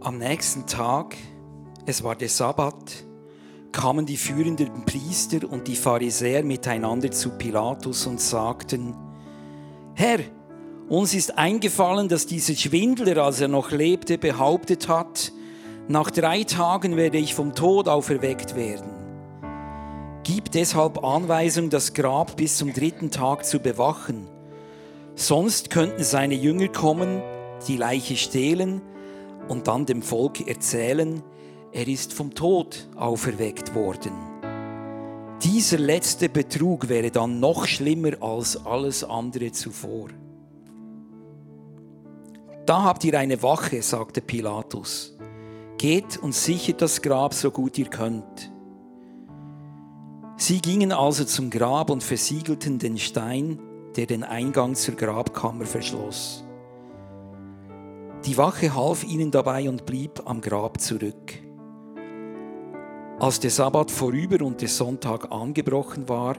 Am nächsten Tag, es war der Sabbat, kamen die führenden Priester und die Pharisäer miteinander zu Pilatus und sagten, Herr, uns ist eingefallen, dass dieser Schwindler, als er noch lebte, behauptet hat, nach drei Tagen werde ich vom Tod auferweckt werden. Gib deshalb Anweisung, das Grab bis zum dritten Tag zu bewachen. Sonst könnten seine Jünger kommen, die Leiche stehlen und dann dem Volk erzählen, er ist vom Tod auferweckt worden. Dieser letzte Betrug wäre dann noch schlimmer als alles andere zuvor. Da habt ihr eine Wache, sagte Pilatus. Geht und sichert das Grab so gut ihr könnt. Sie gingen also zum Grab und versiegelten den Stein, der den Eingang zur Grabkammer verschloss. Die Wache half ihnen dabei und blieb am Grab zurück. Als der Sabbat vorüber und der Sonntag angebrochen war,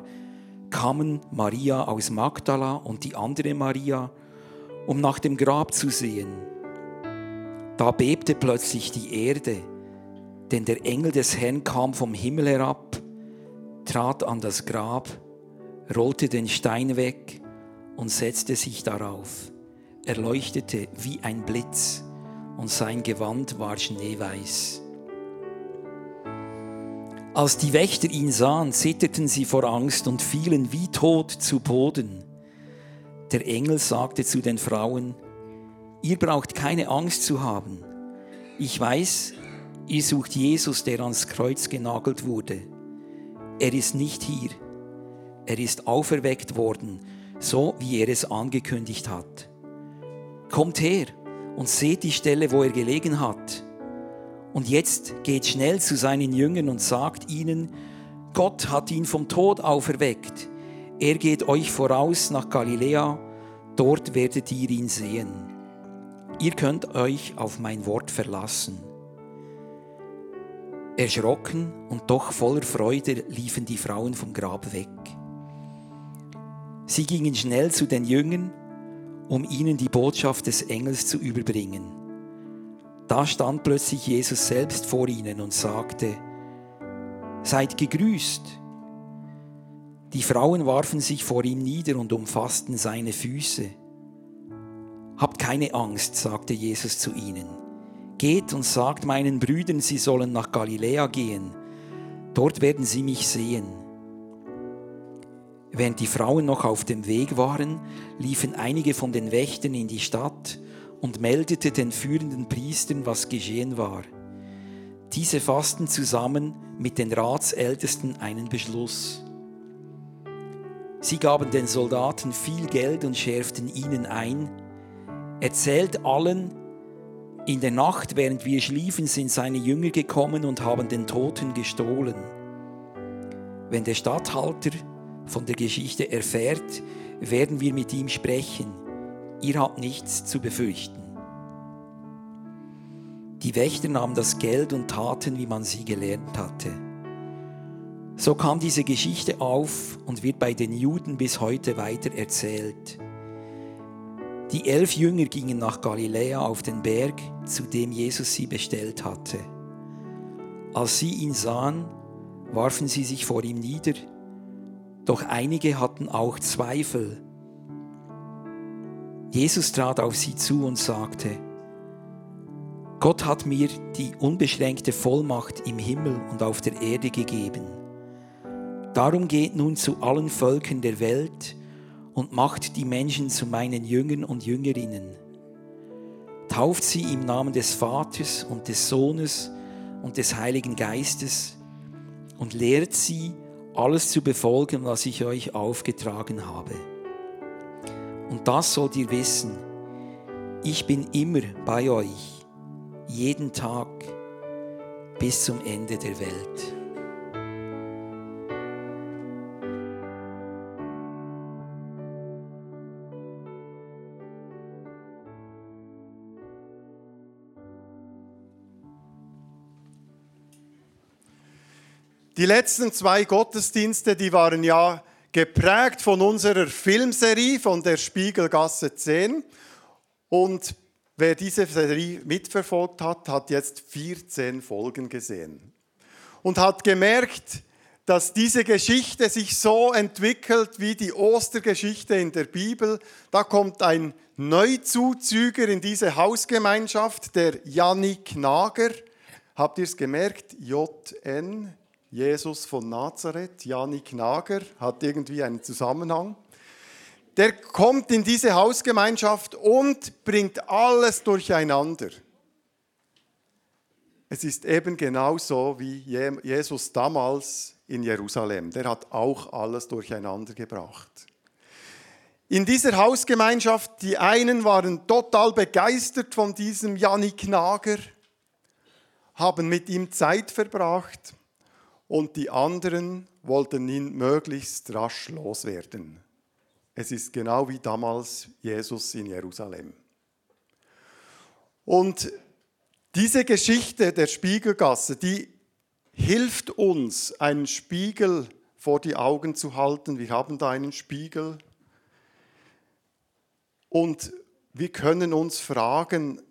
kamen Maria aus Magdala und die andere Maria, um nach dem Grab zu sehen. Da bebte plötzlich die Erde, denn der Engel des Herrn kam vom Himmel herab, trat an das Grab, rollte den Stein weg und setzte sich darauf. Er leuchtete wie ein Blitz und sein Gewand war schneeweiß. Als die Wächter ihn sahen, zitterten sie vor Angst und fielen wie tot zu Boden. Der Engel sagte zu den Frauen, ihr braucht keine Angst zu haben. Ich weiß, ihr sucht Jesus, der ans Kreuz genagelt wurde. Er ist nicht hier. Er ist auferweckt worden, so wie er es angekündigt hat. Kommt her und seht die Stelle, wo er gelegen hat und jetzt geht schnell zu seinen Jüngern und sagt ihnen, Gott hat ihn vom Tod auferweckt. Er geht euch voraus nach Galiläa, dort werdet ihr ihn sehen. Ihr könnt euch auf mein Wort verlassen. Erschrocken und doch voller Freude liefen die Frauen vom Grab weg. Sie gingen schnell zu den Jüngern, um ihnen die Botschaft des Engels zu überbringen. Da stand plötzlich Jesus selbst vor ihnen und sagte, Seid gegrüßt. Die Frauen warfen sich vor ihm nieder und umfassten seine Füße. Habt keine Angst, sagte Jesus zu ihnen. Geht und sagt meinen Brüdern, sie sollen nach Galiläa gehen. Dort werden sie mich sehen. Während die Frauen noch auf dem Weg waren, liefen einige von den Wächtern in die Stadt und meldete den führenden Priestern, was geschehen war. Diese fassten zusammen mit den Ratsältesten einen Beschluss. Sie gaben den Soldaten viel Geld und schärften ihnen ein, erzählt allen, in der Nacht, während wir schliefen, sind seine Jünger gekommen und haben den Toten gestohlen. Wenn der Statthalter von der Geschichte erfährt, werden wir mit ihm sprechen ihr habt nichts zu befürchten. Die Wächter nahmen das Geld und taten, wie man sie gelernt hatte. So kam diese Geschichte auf und wird bei den Juden bis heute weiter erzählt. Die elf Jünger gingen nach Galiläa auf den Berg, zu dem Jesus sie bestellt hatte. Als sie ihn sahen, warfen sie sich vor ihm nieder, doch einige hatten auch Zweifel Jesus trat auf sie zu und sagte, Gott hat mir die unbeschränkte Vollmacht im Himmel und auf der Erde gegeben. Darum geht nun zu allen Völkern der Welt und macht die Menschen zu meinen Jüngern und Jüngerinnen. Tauft sie im Namen des Vaters und des Sohnes und des Heiligen Geistes und lehrt sie, alles zu befolgen, was ich euch aufgetragen habe. Und das sollt ihr wissen. Ich bin immer bei euch, jeden Tag bis zum Ende der Welt. Die letzten zwei Gottesdienste, die waren ja geprägt von unserer Filmserie von der Spiegelgasse 10. Und wer diese Serie mitverfolgt hat, hat jetzt 14 Folgen gesehen und hat gemerkt, dass diese Geschichte sich so entwickelt wie die Ostergeschichte in der Bibel. Da kommt ein Neuzuzüger in diese Hausgemeinschaft, der Jannik Nager. Habt ihr es gemerkt? JN, Jesus von Nazareth, Jannik Nager, hat irgendwie einen Zusammenhang. Der kommt in diese Hausgemeinschaft und bringt alles durcheinander. Es ist eben genauso wie Jesus damals in Jerusalem. Der hat auch alles durcheinander gebracht. In dieser Hausgemeinschaft, die einen waren total begeistert von diesem Janik Nager, haben mit ihm Zeit verbracht und die anderen wollten ihn möglichst rasch loswerden. Es ist genau wie damals Jesus in Jerusalem. Und diese Geschichte der Spiegelgasse, die hilft uns, einen Spiegel vor die Augen zu halten. Wir haben da einen Spiegel. Und wir können uns fragen,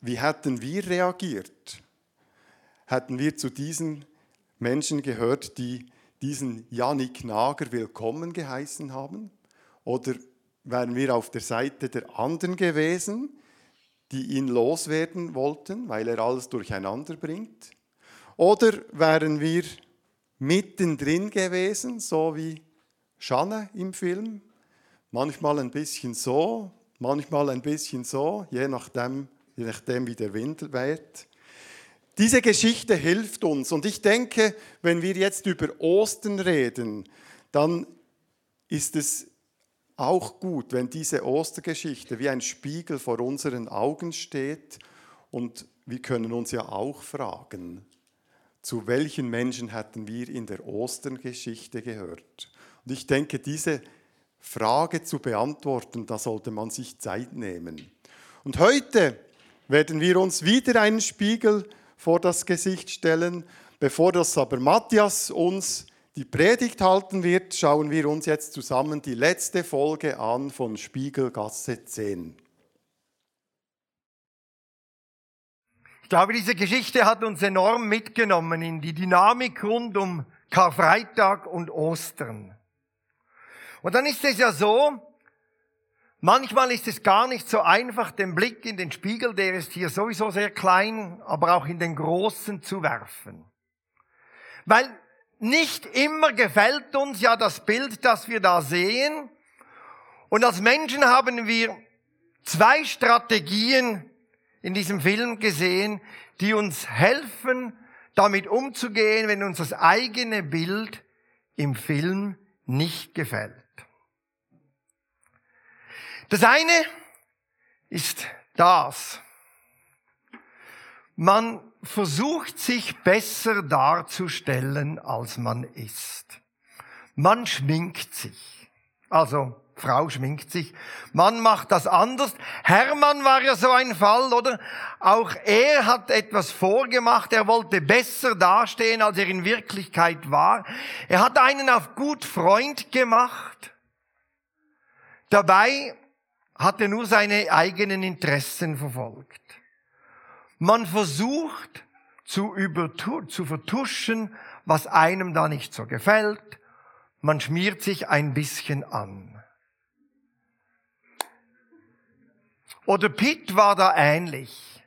wie hätten wir reagiert? Hätten wir zu diesen Menschen gehört, die diesen Janik Nager willkommen geheißen haben? Oder wären wir auf der Seite der anderen gewesen, die ihn loswerden wollten, weil er alles durcheinander bringt? Oder wären wir mittendrin gewesen, so wie Schanne im Film? Manchmal ein bisschen so, manchmal ein bisschen so, je nachdem, je nachdem wie der Wind weht. Diese Geschichte hilft uns und ich denke, wenn wir jetzt über Ostern reden, dann ist es auch gut, wenn diese Ostergeschichte wie ein Spiegel vor unseren Augen steht und wir können uns ja auch fragen, zu welchen Menschen hätten wir in der Osterngeschichte gehört? Und ich denke, diese Frage zu beantworten, da sollte man sich Zeit nehmen. Und heute werden wir uns wieder einen Spiegel vor das Gesicht stellen. Bevor das aber Matthias uns die Predigt halten wird, schauen wir uns jetzt zusammen die letzte Folge an von Spiegelgasse 10. Ich glaube, diese Geschichte hat uns enorm mitgenommen in die Dynamik rund um Karfreitag und Ostern. Und dann ist es ja so, manchmal ist es gar nicht so einfach, den Blick in den Spiegel, der ist hier sowieso sehr klein, aber auch in den großen zu werfen. Weil nicht immer gefällt uns ja das Bild, das wir da sehen. Und als Menschen haben wir zwei Strategien, in diesem Film gesehen, die uns helfen, damit umzugehen, wenn uns das eigene Bild im Film nicht gefällt. Das eine ist das. Man versucht sich besser darzustellen, als man ist. Man schminkt sich. Also Frau schminkt sich, Mann macht das anders. Hermann war ja so ein Fall, oder? Auch er hat etwas vorgemacht, er wollte besser dastehen, als er in Wirklichkeit war. Er hat einen auf gut Freund gemacht. Dabei hat er nur seine eigenen Interessen verfolgt. Man versucht zu, zu vertuschen, was einem da nicht so gefällt. Man schmiert sich ein bisschen an. Oder Pitt war da ähnlich.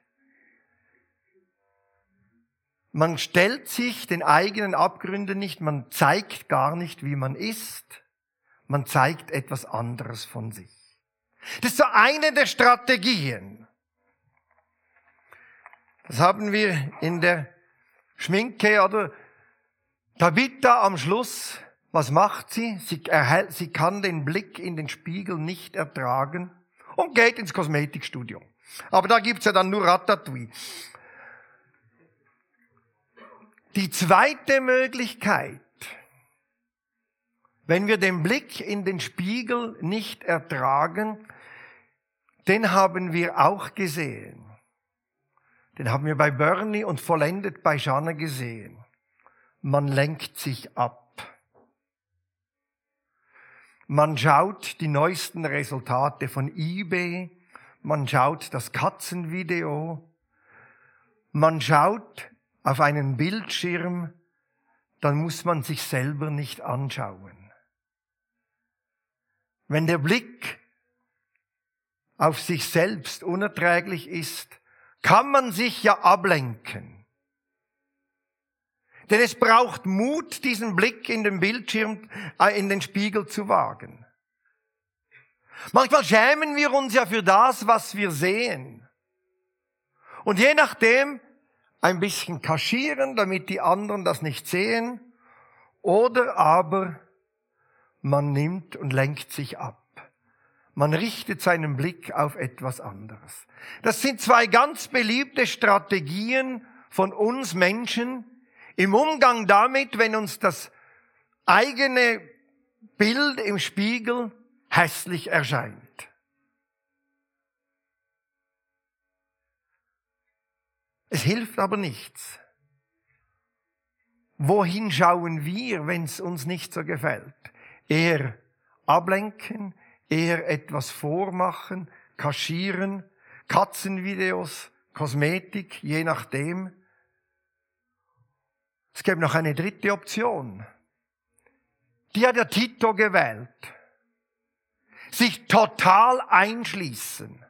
Man stellt sich den eigenen Abgründen nicht, man zeigt gar nicht, wie man ist, man zeigt etwas anderes von sich. Das ist so eine der Strategien. Das haben wir in der Schminke oder Tabitha am Schluss. Was macht sie? Sie, erhält, sie kann den Blick in den Spiegel nicht ertragen und geht ins Kosmetikstudio. Aber da gibt's ja dann nur Ratatouille. Die zweite Möglichkeit, wenn wir den Blick in den Spiegel nicht ertragen, den haben wir auch gesehen. Den haben wir bei Bernie und vollendet bei Janne gesehen. Man lenkt sich ab. Man schaut die neuesten Resultate von eBay. man schaut das Katzenvideo, man schaut auf einen Bildschirm, dann muss man sich selber nicht anschauen. Wenn der Blick auf sich selbst unerträglich ist, kann man sich ja ablenken. Denn es braucht Mut, diesen Blick in den Bildschirm, äh, in den Spiegel zu wagen. Manchmal schämen wir uns ja für das, was wir sehen. Und je nachdem ein bisschen kaschieren, damit die anderen das nicht sehen, oder aber man nimmt und lenkt sich ab. Man richtet seinen Blick auf etwas anderes. Das sind zwei ganz beliebte Strategien von uns Menschen im Umgang damit, wenn uns das eigene Bild im Spiegel hässlich erscheint. Es hilft aber nichts. Wohin schauen wir, wenn es uns nicht so gefällt? Eher ablenken, eher etwas vormachen, kaschieren, Katzenvideos, Kosmetik, je nachdem. Es gäbe noch eine dritte Option. Die hat der Tito gewählt. Sich total einschließen,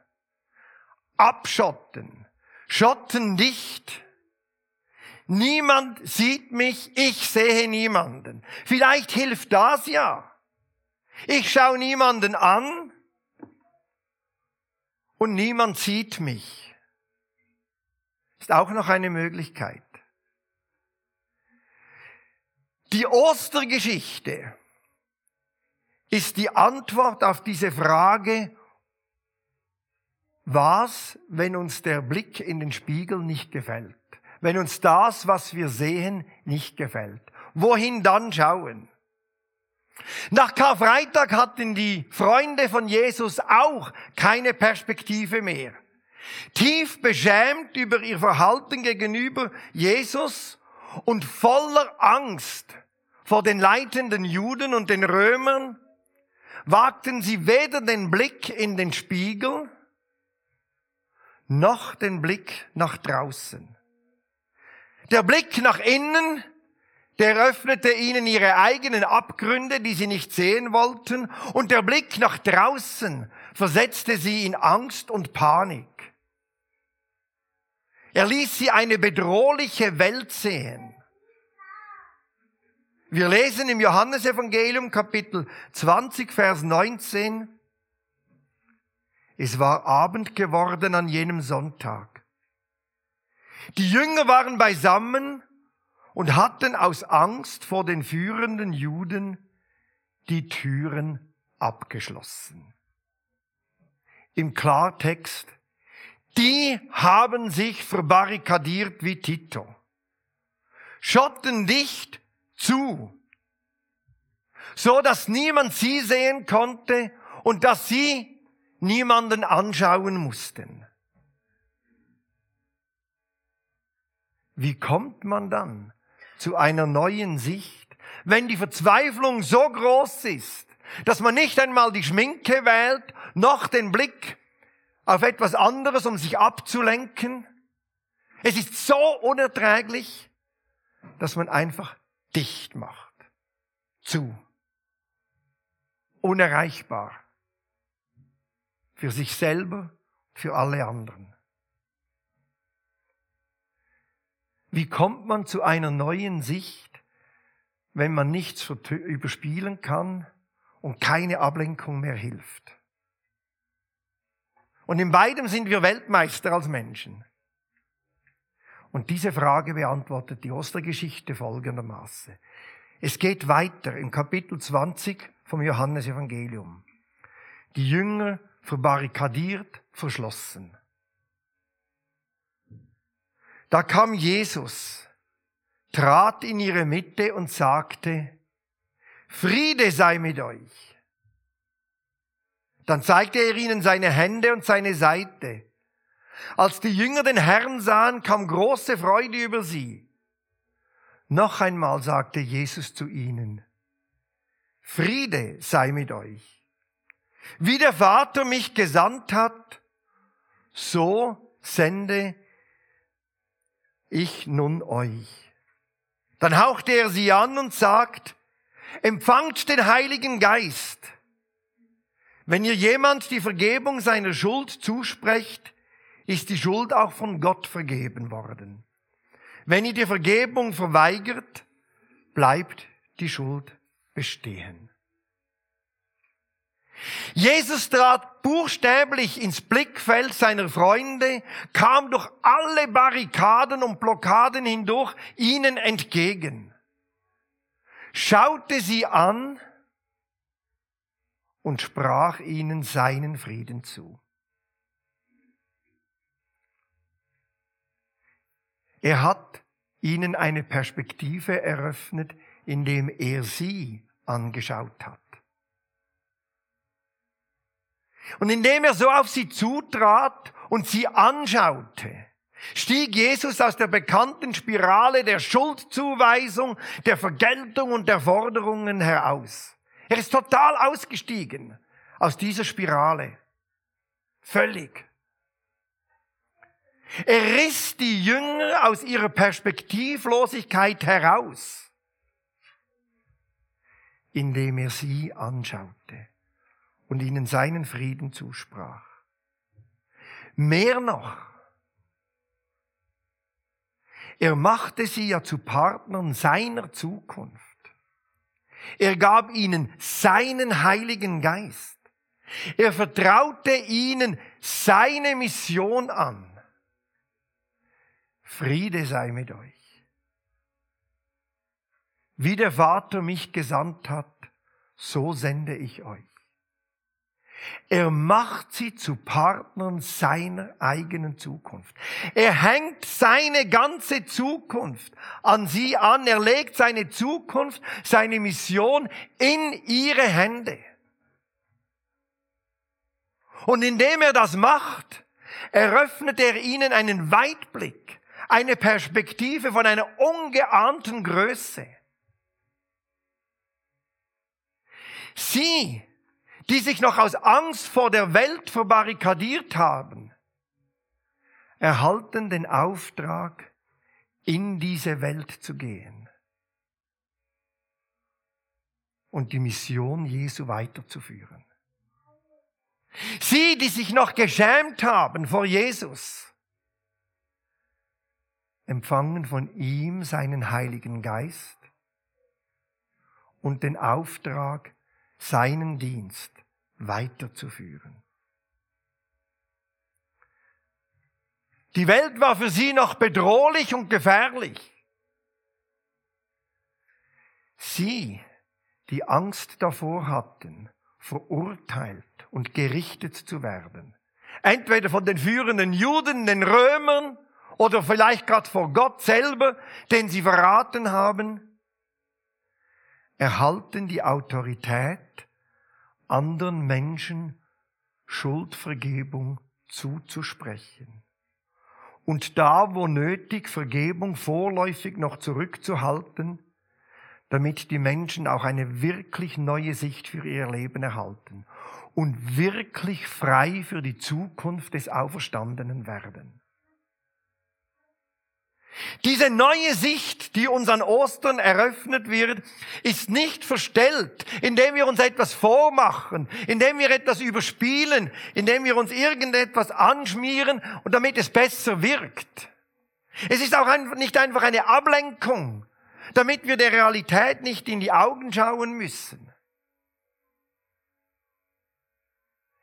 abschotten, schotten dicht. Niemand sieht mich, ich sehe niemanden. Vielleicht hilft das ja. Ich schaue niemanden an und niemand sieht mich. Ist auch noch eine Möglichkeit. Die Ostergeschichte ist die Antwort auf diese Frage, was, wenn uns der Blick in den Spiegel nicht gefällt? Wenn uns das, was wir sehen, nicht gefällt? Wohin dann schauen? Nach Karfreitag hatten die Freunde von Jesus auch keine Perspektive mehr. Tief beschämt über ihr Verhalten gegenüber Jesus und voller Angst vor den leitenden Juden und den Römern wagten sie weder den Blick in den Spiegel noch den Blick nach draußen. Der Blick nach innen, der öffnete ihnen ihre eigenen Abgründe, die sie nicht sehen wollten, und der Blick nach draußen versetzte sie in Angst und Panik. Er ließ sie eine bedrohliche Welt sehen. Wir lesen im Johannesevangelium Kapitel 20, Vers 19, es war Abend geworden an jenem Sonntag. Die Jünger waren beisammen und hatten aus Angst vor den führenden Juden die Türen abgeschlossen. Im Klartext, die haben sich verbarrikadiert wie Tito. Schotten dicht zu, so dass niemand sie sehen konnte und dass sie niemanden anschauen mussten. Wie kommt man dann zu einer neuen Sicht, wenn die Verzweiflung so groß ist, dass man nicht einmal die Schminke wählt, noch den Blick auf etwas anderes, um sich abzulenken? Es ist so unerträglich, dass man einfach dicht macht. Zu. Unerreichbar. Für sich selber, für alle anderen. Wie kommt man zu einer neuen Sicht, wenn man nichts überspielen kann und keine Ablenkung mehr hilft? Und in beidem sind wir Weltmeister als Menschen. Und diese Frage beantwortet die Ostergeschichte folgendermaßen. Es geht weiter im Kapitel 20 vom Johannesevangelium. Die Jünger verbarrikadiert, verschlossen. Da kam Jesus, trat in ihre Mitte und sagte, Friede sei mit euch. Dann zeigte er ihnen seine Hände und seine Seite. Als die Jünger den Herrn sahen, kam große Freude über sie. Noch einmal sagte Jesus zu ihnen, Friede sei mit euch. Wie der Vater mich gesandt hat, so sende ich nun euch. Dann hauchte er sie an und sagt, empfangt den Heiligen Geist. Wenn ihr jemand die Vergebung seiner Schuld zusprecht, ist die Schuld auch von Gott vergeben worden. Wenn ihr die Vergebung verweigert, bleibt die Schuld bestehen. Jesus trat buchstäblich ins Blickfeld seiner Freunde, kam durch alle Barrikaden und Blockaden hindurch ihnen entgegen, schaute sie an und sprach ihnen seinen Frieden zu. Er hat ihnen eine Perspektive eröffnet, indem er sie angeschaut hat. Und indem er so auf sie zutrat und sie anschaute, stieg Jesus aus der bekannten Spirale der Schuldzuweisung, der Vergeltung und der Forderungen heraus. Er ist total ausgestiegen aus dieser Spirale. Völlig. Er riss die Jünger aus ihrer Perspektivlosigkeit heraus, indem er sie anschaute und ihnen seinen Frieden zusprach. Mehr noch, er machte sie ja zu Partnern seiner Zukunft. Er gab ihnen seinen Heiligen Geist. Er vertraute ihnen seine Mission an. Friede sei mit euch. Wie der Vater mich gesandt hat, so sende ich euch. Er macht sie zu Partnern seiner eigenen Zukunft. Er hängt seine ganze Zukunft an sie an. Er legt seine Zukunft, seine Mission in ihre Hände. Und indem er das macht, eröffnet er ihnen einen Weitblick, eine Perspektive von einer ungeahnten Größe. Sie die sich noch aus Angst vor der Welt verbarrikadiert haben, erhalten den Auftrag, in diese Welt zu gehen und die Mission Jesu weiterzuführen. Sie, die sich noch geschämt haben vor Jesus, empfangen von ihm seinen Heiligen Geist und den Auftrag, seinen Dienst weiterzuführen. Die Welt war für sie noch bedrohlich und gefährlich. Sie, die Angst davor hatten, verurteilt und gerichtet zu werden, entweder von den führenden Juden, den Römern oder vielleicht gerade vor Gott selber, den sie verraten haben, erhalten die Autorität, anderen Menschen Schuldvergebung zuzusprechen. Und da, wo nötig, Vergebung vorläufig noch zurückzuhalten, damit die Menschen auch eine wirklich neue Sicht für ihr Leben erhalten und wirklich frei für die Zukunft des Auferstandenen werden. Diese neue Sicht, die uns an Ostern eröffnet wird, ist nicht verstellt, indem wir uns etwas vormachen, indem wir etwas überspielen, indem wir uns irgendetwas anschmieren und damit es besser wirkt. Es ist auch nicht einfach eine Ablenkung, damit wir der Realität nicht in die Augen schauen müssen.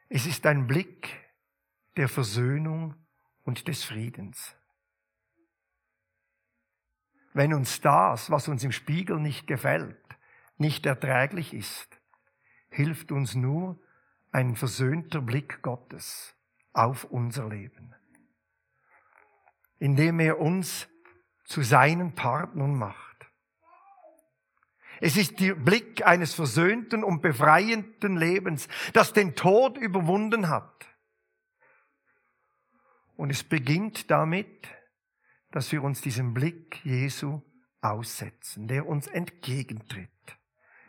Es ist ein Blick der Versöhnung und des Friedens. Wenn uns das, was uns im Spiegel nicht gefällt, nicht erträglich ist, hilft uns nur ein versöhnter Blick Gottes auf unser Leben, indem er uns zu seinen Partnern macht. Es ist der Blick eines versöhnten und befreienden Lebens, das den Tod überwunden hat. Und es beginnt damit, dass wir uns diesem Blick Jesu aussetzen, der uns entgegentritt.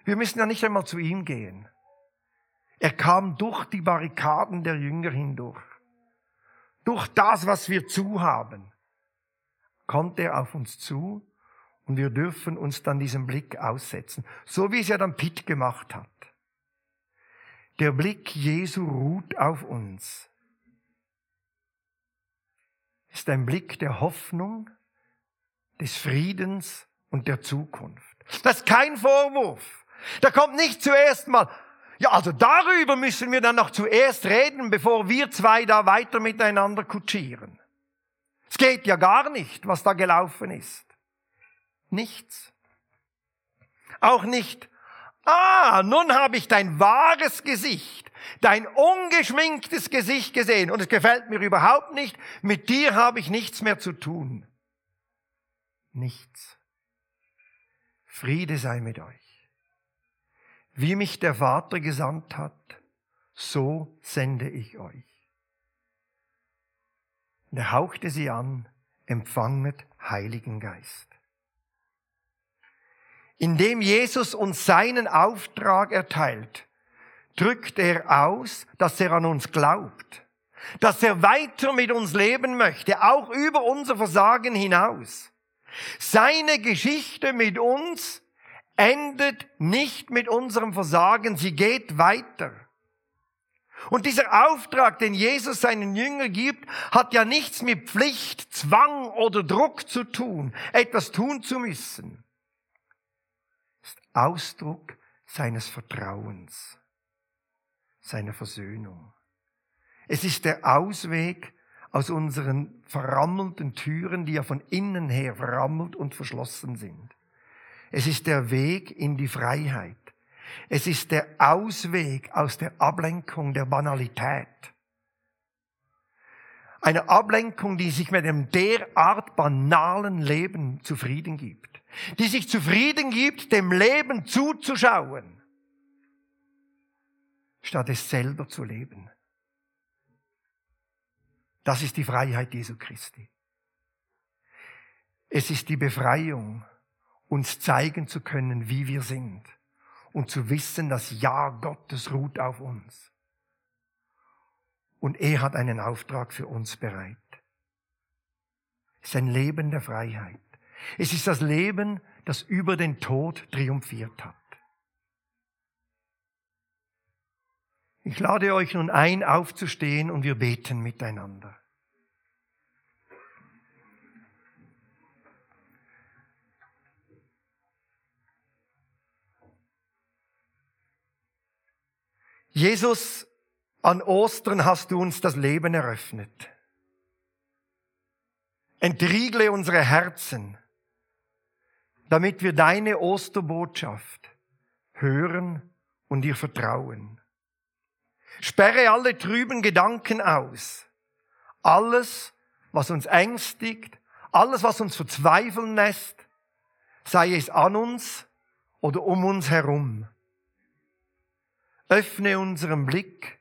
Wir müssen ja nicht einmal zu ihm gehen. Er kam durch die Barrikaden der Jünger hindurch, durch das, was wir zu haben, kommt er auf uns zu und wir dürfen uns dann diesem Blick aussetzen. So wie es ja dann Pitt gemacht hat. Der Blick Jesu ruht auf uns. Ist ein Blick der Hoffnung, des Friedens und der Zukunft. Das ist kein Vorwurf. Da kommt nicht zuerst mal, ja, also darüber müssen wir dann noch zuerst reden, bevor wir zwei da weiter miteinander kutschieren. Es geht ja gar nicht, was da gelaufen ist. Nichts. Auch nicht, ah, nun habe ich dein wahres Gesicht, dein ungeschminktes Gesicht gesehen und es gefällt mir überhaupt nicht, mit dir habe ich nichts mehr zu tun. Nichts. Friede sei mit euch. Wie mich der Vater gesandt hat, so sende ich euch. Und er hauchte sie an, empfanget Heiligen Geist. Indem Jesus uns seinen Auftrag erteilt, drückt er aus, dass er an uns glaubt, dass er weiter mit uns leben möchte, auch über unser Versagen hinaus. Seine Geschichte mit uns endet nicht mit unserem Versagen, sie geht weiter. Und dieser Auftrag, den Jesus seinen Jüngern gibt, hat ja nichts mit Pflicht, Zwang oder Druck zu tun, etwas tun zu müssen. Ausdruck seines Vertrauens, seiner Versöhnung. Es ist der Ausweg aus unseren verrammelten Türen, die ja von innen her verrammelt und verschlossen sind. Es ist der Weg in die Freiheit. Es ist der Ausweg aus der Ablenkung der Banalität. Eine Ablenkung, die sich mit einem derart banalen Leben zufrieden gibt. Die sich zufrieden gibt, dem Leben zuzuschauen, statt es selber zu leben. Das ist die Freiheit Jesu Christi. Es ist die Befreiung uns zeigen zu können, wie wir sind und zu wissen, dass Ja Gottes ruht auf uns. Und er hat einen Auftrag für uns bereit. Es ist ein Leben der Freiheit. Es ist das Leben, das über den Tod triumphiert hat. Ich lade euch nun ein, aufzustehen und wir beten miteinander. Jesus, an Ostern hast du uns das Leben eröffnet. Entriegle unsere Herzen, damit wir deine Osterbotschaft hören und dir vertrauen. Sperre alle trüben Gedanken aus. Alles, was uns ängstigt, alles, was uns verzweifeln lässt, sei es an uns oder um uns herum. Öffne unseren Blick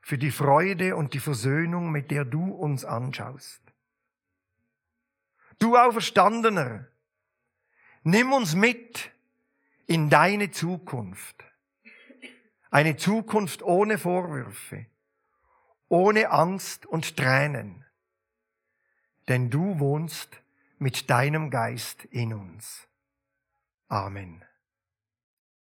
für die Freude und die Versöhnung, mit der du uns anschaust. Du Auferstandener, nimm uns mit in deine Zukunft. Eine Zukunft ohne Vorwürfe, ohne Angst und Tränen. Denn du wohnst mit deinem Geist in uns. Amen.